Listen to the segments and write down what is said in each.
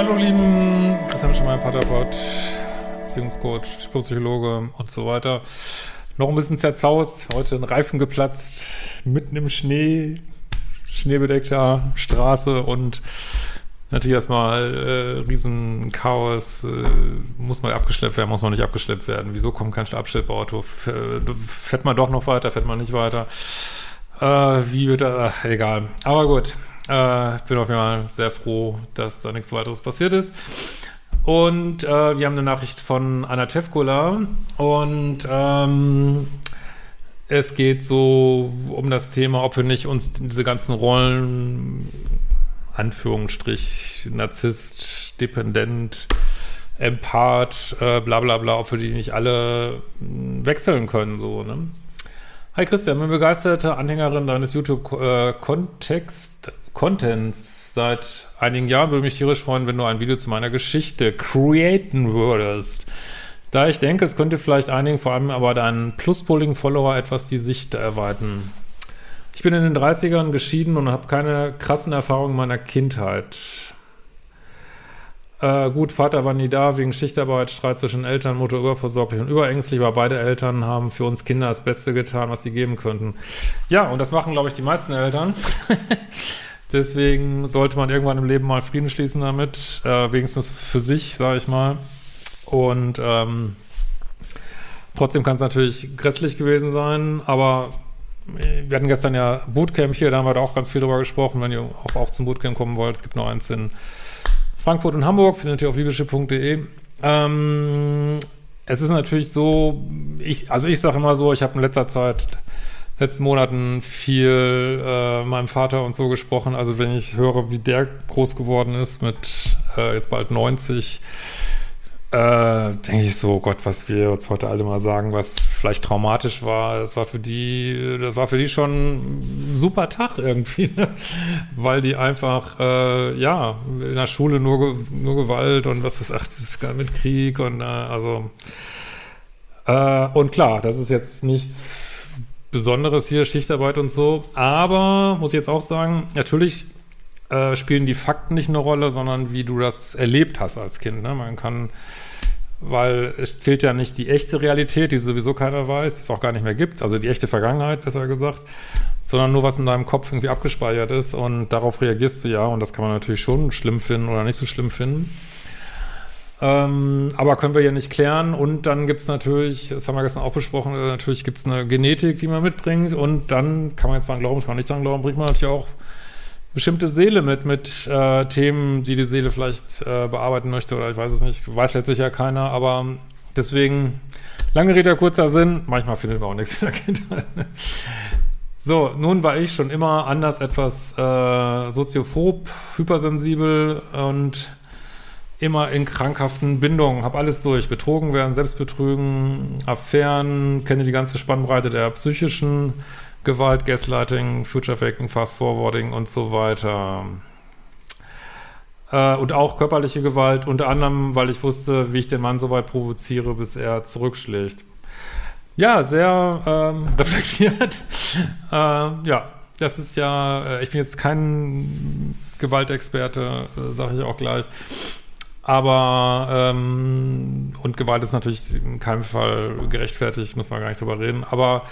Hallo lieben, Christian Schemmer, Paterpot, Beziehungscoach, Psychologe und so weiter. Noch ein bisschen zerzaust, heute ein Reifen geplatzt, mitten im Schnee, schneebedeckter Straße und natürlich erstmal äh, riesen Chaos, äh, muss man abgeschleppt werden, muss man nicht abgeschleppt werden. Wieso kommt kein Abschleppauto? Fährt man doch noch weiter, fährt man nicht weiter? Äh, wie wird er? Egal. Aber gut. Äh, ich bin auf jeden Fall sehr froh, dass da nichts weiteres passiert ist. Und äh, wir haben eine Nachricht von Anna Tevkola und ähm, es geht so um das Thema, ob wir nicht uns diese ganzen Rollen, Anführungsstrich, Narzisst, Dependent, Empath, äh, bla bla bla, ob wir die nicht alle wechseln können, so, ne? Hi Christian, bin begeisterte Anhängerin deines YouTube-Kontext, äh, Contents seit einigen Jahren. Würde mich tierisch freuen, wenn du ein Video zu meiner Geschichte createn würdest. Da ich denke, es könnte vielleicht einigen, vor allem aber deinen Pluspoling-Follower etwas die Sicht erweitern. Ich bin in den 30ern geschieden und habe keine krassen Erfahrungen meiner Kindheit. Äh, gut, Vater war nie da, wegen Schichtarbeit, Streit zwischen Eltern, Mutter überversorglich und überängstlich, aber beide Eltern haben für uns Kinder das Beste getan, was sie geben könnten. Ja, und das machen, glaube ich, die meisten Eltern. Deswegen sollte man irgendwann im Leben mal Frieden schließen damit, äh, wenigstens für sich, sage ich mal. Und ähm, trotzdem kann es natürlich grässlich gewesen sein, aber wir hatten gestern ja Bootcamp hier, da haben wir da auch ganz viel drüber gesprochen, wenn ihr auch, auch zum Bootcamp kommen wollt. Es gibt noch eins in Frankfurt und Hamburg, findet ihr auf liebeschiff.de. Ähm, es ist natürlich so, ich, also ich sage immer so, ich habe in letzter Zeit letzten Monaten viel äh, meinem Vater und so gesprochen. Also wenn ich höre, wie der groß geworden ist mit äh, jetzt bald 90, äh, denke ich so, Gott, was wir uns heute alle mal sagen, was vielleicht traumatisch war, das war für die, das war für die schon ein super Tag irgendwie, ne? weil die einfach, äh, ja, in der Schule nur, nur Gewalt und was ist, ach, das ist gar mit Krieg und äh, also, äh, und klar, das ist jetzt nichts Besonderes hier, Schichtarbeit und so. Aber, muss ich jetzt auch sagen, natürlich äh, spielen die Fakten nicht eine Rolle, sondern wie du das erlebt hast als Kind. Ne? Man kann, weil es zählt ja nicht die echte Realität, die sowieso keiner weiß, die es auch gar nicht mehr gibt, also die echte Vergangenheit, besser gesagt, sondern nur, was in deinem Kopf irgendwie abgespeichert ist und darauf reagierst du ja und das kann man natürlich schon schlimm finden oder nicht so schlimm finden. Ähm, aber können wir ja nicht klären. Und dann gibt's natürlich, das haben wir gestern auch besprochen, äh, natürlich gibt's eine Genetik, die man mitbringt. Und dann kann man jetzt sagen, glauben, kann man nicht sagen, glauben, bringt man natürlich auch bestimmte Seele mit, mit äh, Themen, die die Seele vielleicht äh, bearbeiten möchte. Oder ich weiß es nicht, weiß letztlich ja keiner. Aber deswegen, lange Rede, kurzer Sinn. Manchmal findet man auch nichts in der Kindheit. So, nun war ich schon immer anders etwas äh, soziophob, hypersensibel und immer in krankhaften Bindungen, habe alles durch. Betrogen werden, Selbstbetrügen, Affären, kenne die ganze Spannbreite der psychischen Gewalt, Gaslighting, Future Faking, Fast Forwarding und so weiter. Äh, und auch körperliche Gewalt, unter anderem, weil ich wusste, wie ich den Mann so weit provoziere, bis er zurückschlägt. Ja, sehr ähm, reflektiert. äh, ja, das ist ja, äh, ich bin jetzt kein Gewaltexperte, äh, sage ich auch gleich. Aber ähm, und Gewalt ist natürlich in keinem Fall gerechtfertigt, muss man gar nicht drüber reden. Aber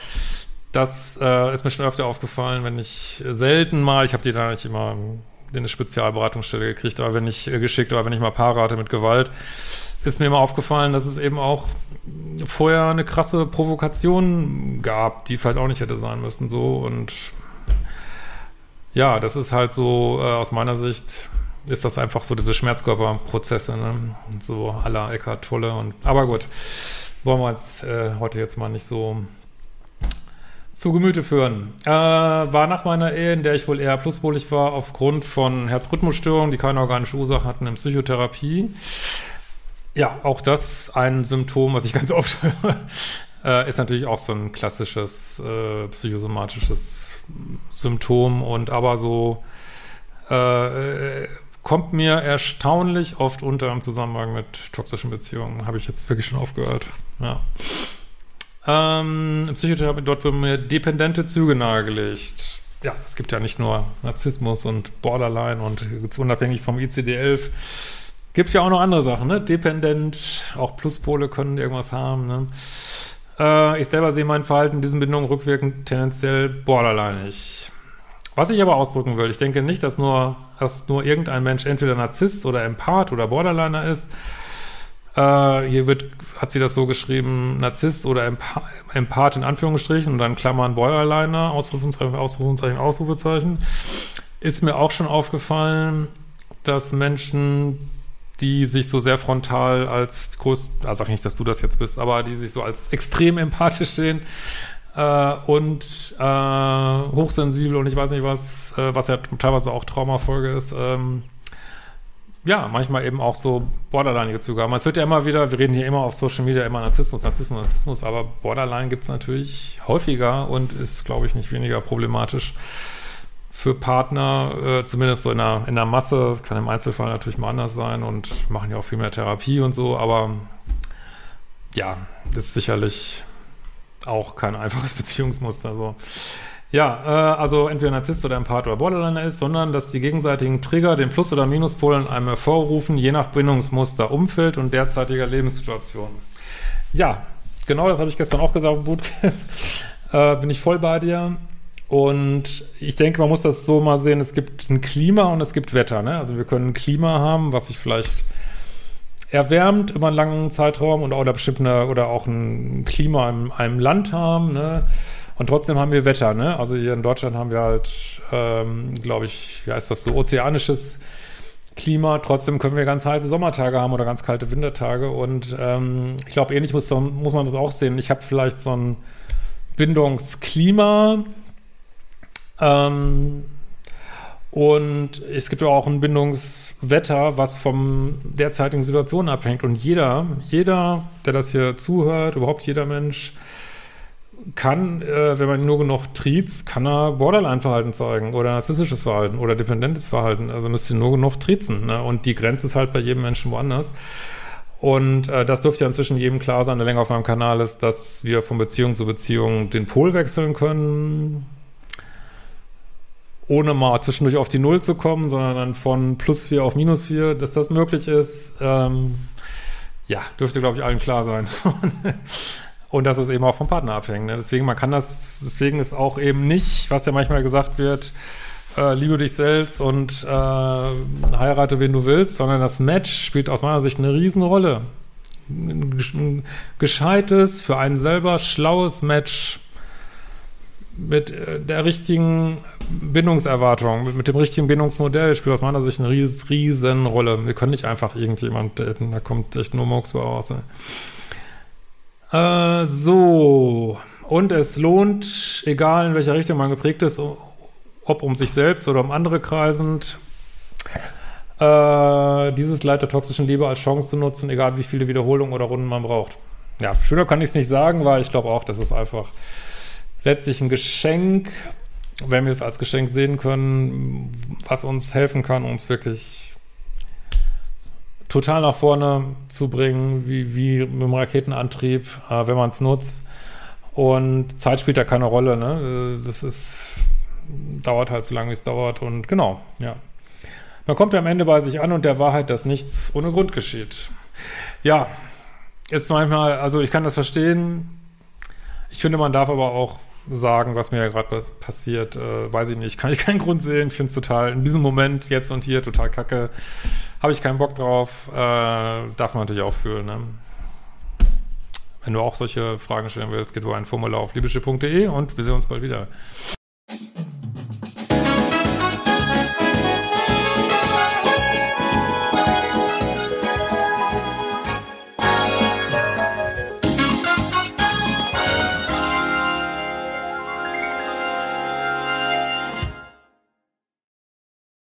das äh, ist mir schon öfter aufgefallen, wenn ich selten mal, ich habe die da nicht immer in eine Spezialberatungsstelle gekriegt, aber wenn ich äh, geschickt oder wenn ich mal Paare hatte mit Gewalt, ist mir immer aufgefallen, dass es eben auch vorher eine krasse Provokation gab, die vielleicht auch nicht hätte sein müssen, so und ja, das ist halt so äh, aus meiner Sicht ist das einfach so diese Schmerzkörperprozesse, ne? so aller Eckart Tolle und aber gut, wollen wir uns äh, heute jetzt mal nicht so zu Gemüte führen. Äh, war nach meiner Ehe, in der ich wohl eher pluspolig war, aufgrund von Herzrhythmusstörungen, die keine organische Ursache hatten, in Psychotherapie. Ja, auch das ein Symptom, was ich ganz oft höre, äh, ist natürlich auch so ein klassisches äh, psychosomatisches Symptom und aber so äh, kommt mir erstaunlich oft unter im Zusammenhang mit toxischen Beziehungen. Habe ich jetzt wirklich schon aufgehört. Ja. Ähm, Psychotherapie, dort wurden mir dependente Züge nahegelegt. Ja, es gibt ja nicht nur Narzissmus und Borderline und unabhängig vom ICD-11 Gibt ja auch noch andere Sachen, ne? Dependent, auch Pluspole können irgendwas haben, ne? Äh, ich selber sehe mein Verhalten in diesen Bindungen rückwirkend tendenziell borderlineig. Was ich aber ausdrücken will, ich denke nicht, dass nur, dass nur irgendein Mensch entweder Narzisst oder Empath oder Borderliner ist. Äh, hier wird, hat sie das so geschrieben, Narzisst oder Empa Empath in Anführungsstrichen und dann Klammern Borderliner, Ausrufungszeichen, Ausrufungszeichen, Ausrufezeichen. Ist mir auch schon aufgefallen, dass Menschen, die sich so sehr frontal als groß, also sag nicht, dass du das jetzt bist, aber die sich so als extrem empathisch sehen, äh, und äh, hochsensibel und ich weiß nicht was, äh, was ja teilweise auch Traumafolge ist, ähm, ja, manchmal eben auch so borderline Züge haben. Es wird ja immer wieder, wir reden hier immer auf Social Media immer Narzissmus, Narzissmus, Narzissmus, aber Borderline gibt es natürlich häufiger und ist, glaube ich, nicht weniger problematisch für Partner, äh, zumindest so in der, in der Masse. Das kann im Einzelfall natürlich mal anders sein und machen ja auch viel mehr Therapie und so, aber ja, ist sicherlich auch kein einfaches Beziehungsmuster. So. Ja, äh, also entweder Narzisst oder Empath oder Borderliner ist, sondern dass die gegenseitigen Trigger den Plus- oder Minuspol in einem hervorrufen, je nach Bindungsmuster, Umfeld und derzeitiger Lebenssituation. Ja, genau das habe ich gestern auch gesagt Bootcamp. äh, bin ich voll bei dir. Und ich denke, man muss das so mal sehen, es gibt ein Klima und es gibt Wetter. Ne? Also wir können ein Klima haben, was sich vielleicht erwärmt über einen langen Zeitraum und oder bestimmte oder auch ein Klima in einem Land haben, ne? Und trotzdem haben wir Wetter, ne? Also hier in Deutschland haben wir halt, ähm, glaube ich, wie heißt das so, ozeanisches Klima. Trotzdem können wir ganz heiße Sommertage haben oder ganz kalte Wintertage. Und ähm, ich glaube, ähnlich muss, muss man das auch sehen. Ich habe vielleicht so ein Bindungsklima. Ähm, und es gibt ja auch ein Bindungswetter, was vom derzeitigen Situation abhängt. Und jeder, jeder, der das hier zuhört, überhaupt jeder Mensch, kann, äh, wenn man nur genug triezt, kann er Borderline-Verhalten zeigen oder narzisstisches Verhalten oder dependentes Verhalten. Also müsst ihr nur genug triezen. Ne? Und die Grenze ist halt bei jedem Menschen woanders. Und äh, das dürfte ja inzwischen jedem klar sein, der länger auf meinem Kanal ist, dass wir von Beziehung zu Beziehung den Pol wechseln können ohne mal zwischendurch auf die Null zu kommen, sondern dann von plus vier auf minus vier, dass das möglich ist, ähm, ja, dürfte, glaube ich, allen klar sein. Und das ist eben auch vom Partner abhängt. Ne? Deswegen, man kann das, deswegen ist auch eben nicht, was ja manchmal gesagt wird, äh, liebe dich selbst und äh, heirate, wen du willst, sondern das Match spielt aus meiner Sicht eine Riesenrolle. Ein gescheites, für einen selber schlaues Match mit äh, der richtigen Bindungserwartung, mit, dem richtigen Bindungsmodell spielt aus meiner Sicht eine ries, riesen Rolle. Wir können nicht einfach irgendjemand daten, da kommt echt nur Murks raus. Äh, so, und es lohnt, egal in welcher Richtung man geprägt ist, ob um sich selbst oder um andere kreisend, äh, dieses Leid der toxischen Liebe als Chance zu nutzen, egal wie viele Wiederholungen oder Runden man braucht. Ja, schöner kann ich es nicht sagen, weil ich glaube auch, dass es einfach letztlich ein Geschenk, wenn wir es als Geschenk sehen können, was uns helfen kann, uns wirklich total nach vorne zu bringen, wie, wie mit dem Raketenantrieb, äh, wenn man es nutzt. Und Zeit spielt da keine Rolle, ne? Das ist, dauert halt so lange, wie es dauert. Und genau, ja. Man kommt am Ende bei sich an und der Wahrheit, dass nichts ohne Grund geschieht. Ja, ist manchmal, also ich kann das verstehen. Ich finde, man darf aber auch sagen, was mir ja gerade passiert, äh, weiß ich nicht. Kann ich keinen Grund sehen. Finde es total, in diesem Moment, jetzt und hier, total kacke. Habe ich keinen Bock drauf. Äh, darf man natürlich auch fühlen. Ne? Wenn du auch solche Fragen stellen willst, geht über ein Formular auf liebische.de und wir sehen uns bald wieder.